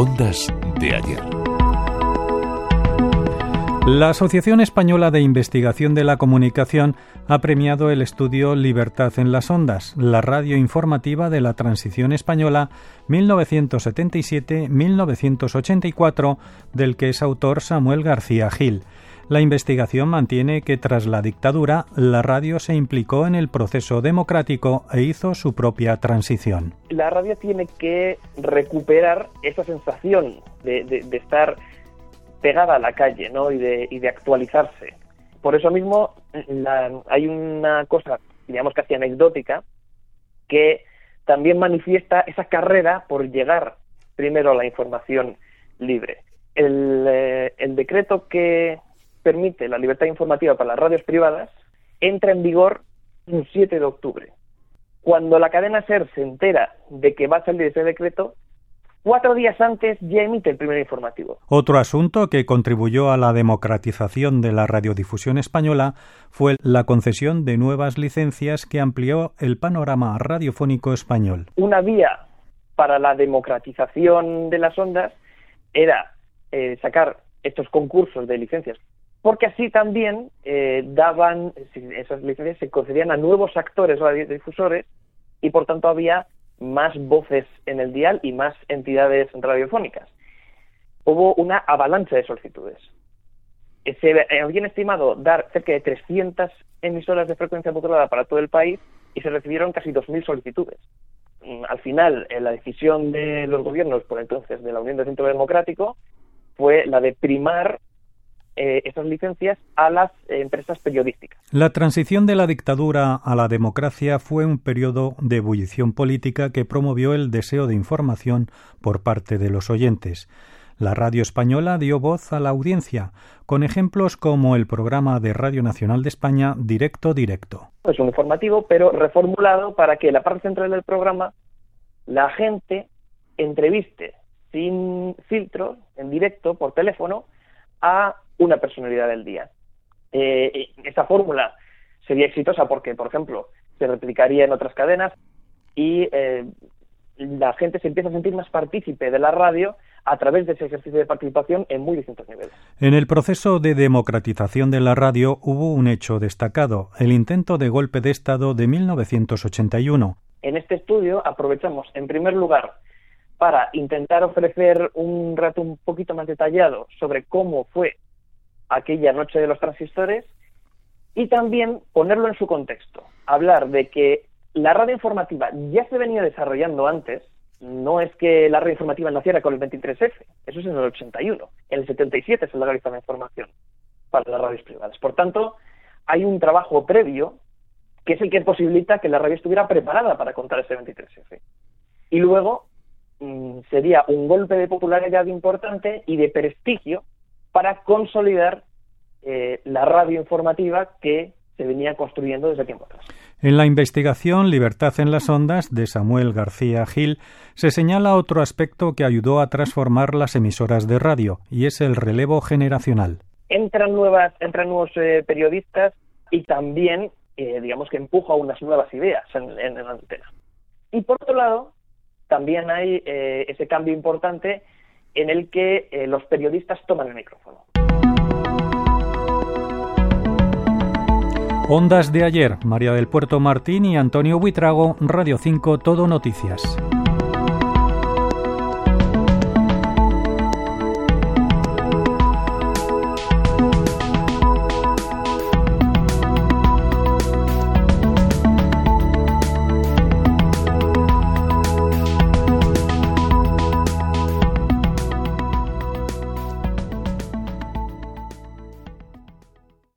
Ondas de ayer. La Asociación Española de Investigación de la Comunicación ha premiado el estudio Libertad en las Ondas, la radio informativa de la Transición Española 1977-1984, del que es autor Samuel García Gil. La investigación mantiene que tras la dictadura la radio se implicó en el proceso democrático e hizo su propia transición. La radio tiene que recuperar esa sensación de, estar pegada a la calle ¿no? y, de, actualizarse. Por eso mismo hay una cosa, digamos casi anecdótica, que también manifiesta esa carrera por llegar primero a la información libre. El, eh, el decreto que, permite la libertad informativa para las radios privadas entra en vigor el 7 de octubre. Cuando la cadena SER se entera de que va a salir ese decreto, cuatro días antes ya emite el primer informativo. Otro asunto que contribuyó a la democratización de la radiodifusión española fue la concesión de nuevas licencias que amplió el panorama radiofónico español. Una vía para la democratización de las ondas era eh, sacar estos concursos de licencias porque así también eh, daban, esas licencias se concedían a nuevos actores radiodifusores y por tanto había más voces en el dial y más entidades radiofónicas. Hubo una avalancha de solicitudes. Eh, se habían estimado dar cerca de 300 emisoras de frecuencia modulada para todo el país y se recibieron casi 2.000 solicitudes. Mm, al final, eh, la decisión de los gobiernos, por entonces, de la Unión de Centro Democrático, fue la de primar eh, esas licencias a las empresas periodísticas. La transición de la dictadura a la democracia fue un periodo de ebullición política que promovió el deseo de información por parte de los oyentes. La radio española dio voz a la audiencia, con ejemplos como el programa de Radio Nacional de España Directo Directo. Es un informativo, pero reformulado para que la parte central del programa la gente entreviste sin filtro, en directo, por teléfono, a una personalidad del día. Eh, esta fórmula sería exitosa porque, por ejemplo, se replicaría en otras cadenas y eh, la gente se empieza a sentir más partícipe de la radio a través de ese ejercicio de participación en muy distintos niveles. En el proceso de democratización de la radio hubo un hecho destacado, el intento de golpe de Estado de 1981. En este estudio aprovechamos, en primer lugar, para intentar ofrecer un rato un poquito más detallado sobre cómo fue aquella noche de los transistores y también ponerlo en su contexto, hablar de que la radio informativa ya se venía desarrollando antes, no es que la radio informativa naciera con el 23F, eso es en el 81, en el 77 se legalizó la información para las radios privadas. Por tanto, hay un trabajo previo que es el que posibilita que la radio estuviera preparada para contar ese 23F. Y luego mm, sería un golpe de popularidad importante y de prestigio para consolidar eh, la radio informativa que se venía construyendo desde tiempo atrás. En la investigación Libertad en las Ondas de Samuel García Gil se señala otro aspecto que ayudó a transformar las emisoras de radio y es el relevo generacional. Entran nuevas, entran nuevos eh, periodistas y también, eh, digamos que empuja unas nuevas ideas en, la antena. Y por otro lado, también hay ese cambio importante en el que los periodistas toman el micrófono. Ondas de ayer, María del Puerto Martín y Antonio Buitrago, Radio 5, Todo Noticias.